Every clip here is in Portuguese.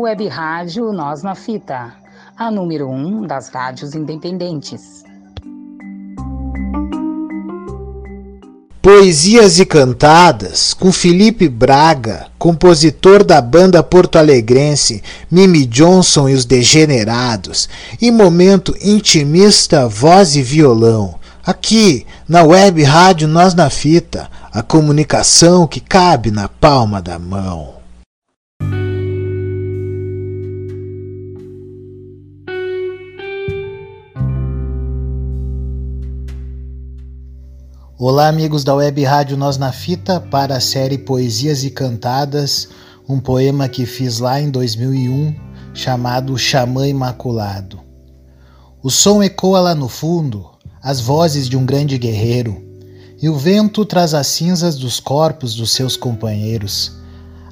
Web Rádio Nós na Fita, a número um das rádios independentes. Poesias e Cantadas, com Felipe Braga, compositor da banda porto-alegrense Mimi Johnson e os Degenerados, e momento intimista voz e violão. Aqui, na web rádio Nós na Fita, a comunicação que cabe na palma da mão. Olá, amigos da Web Rádio Nós na Fita, para a série Poesias e Cantadas, um poema que fiz lá em 2001, chamado Xamã Imaculado. O som ecoa lá no fundo, as vozes de um grande guerreiro, e o vento traz as cinzas dos corpos dos seus companheiros.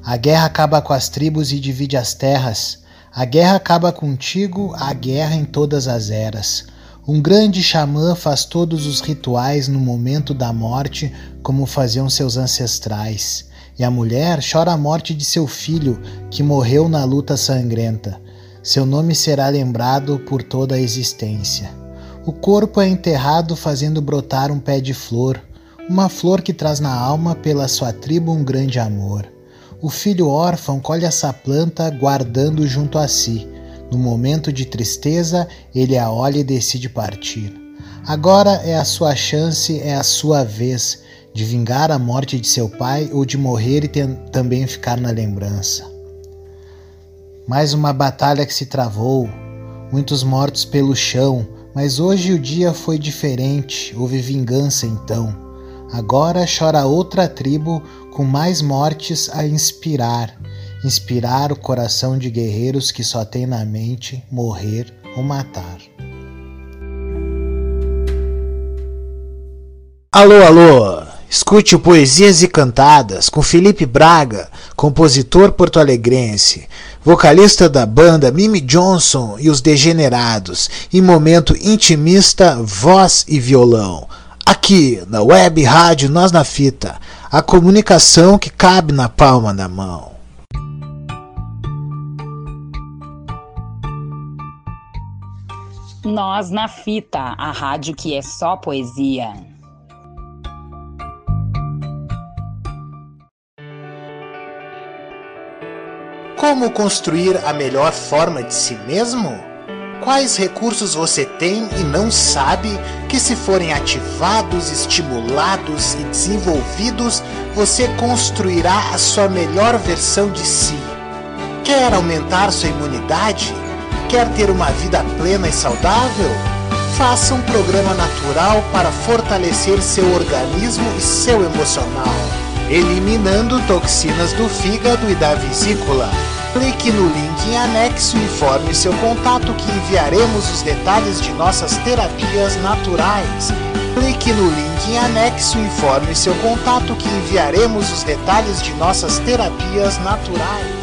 A guerra acaba com as tribos e divide as terras. A guerra acaba contigo, a guerra em todas as eras. Um grande xamã faz todos os rituais no momento da morte, como faziam seus ancestrais. E a mulher chora a morte de seu filho, que morreu na luta sangrenta. Seu nome será lembrado por toda a existência. O corpo é enterrado fazendo brotar um pé de flor, uma flor que traz na alma pela sua tribo um grande amor. O filho órfão colhe essa planta guardando junto a si no momento de tristeza, ele a olha e decide partir. Agora é a sua chance, é a sua vez de vingar a morte de seu pai ou de morrer e também ficar na lembrança. Mais uma batalha que se travou, muitos mortos pelo chão, mas hoje o dia foi diferente, houve vingança então. Agora chora outra tribo com mais mortes a inspirar inspirar o coração de guerreiros que só têm na mente morrer ou matar. Alô, alô! Escute o Poesias e Cantadas com Felipe Braga, compositor porto-alegrense, vocalista da banda Mimi Johnson e os Degenerados, em momento intimista, voz e violão. Aqui na Web Rádio Nós na Fita, a comunicação que cabe na palma da mão. Nós na Fita, a rádio que é só poesia. Como construir a melhor forma de si mesmo? Quais recursos você tem e não sabe que, se forem ativados, estimulados e desenvolvidos, você construirá a sua melhor versão de si? Quer aumentar sua imunidade? Quer ter uma vida plena e saudável? Faça um programa natural para fortalecer seu organismo e seu emocional, eliminando toxinas do fígado e da vesícula. Clique no link em anexo e informe seu contato que enviaremos os detalhes de nossas terapias naturais. Clique no link em anexo e informe seu contato que enviaremos os detalhes de nossas terapias naturais.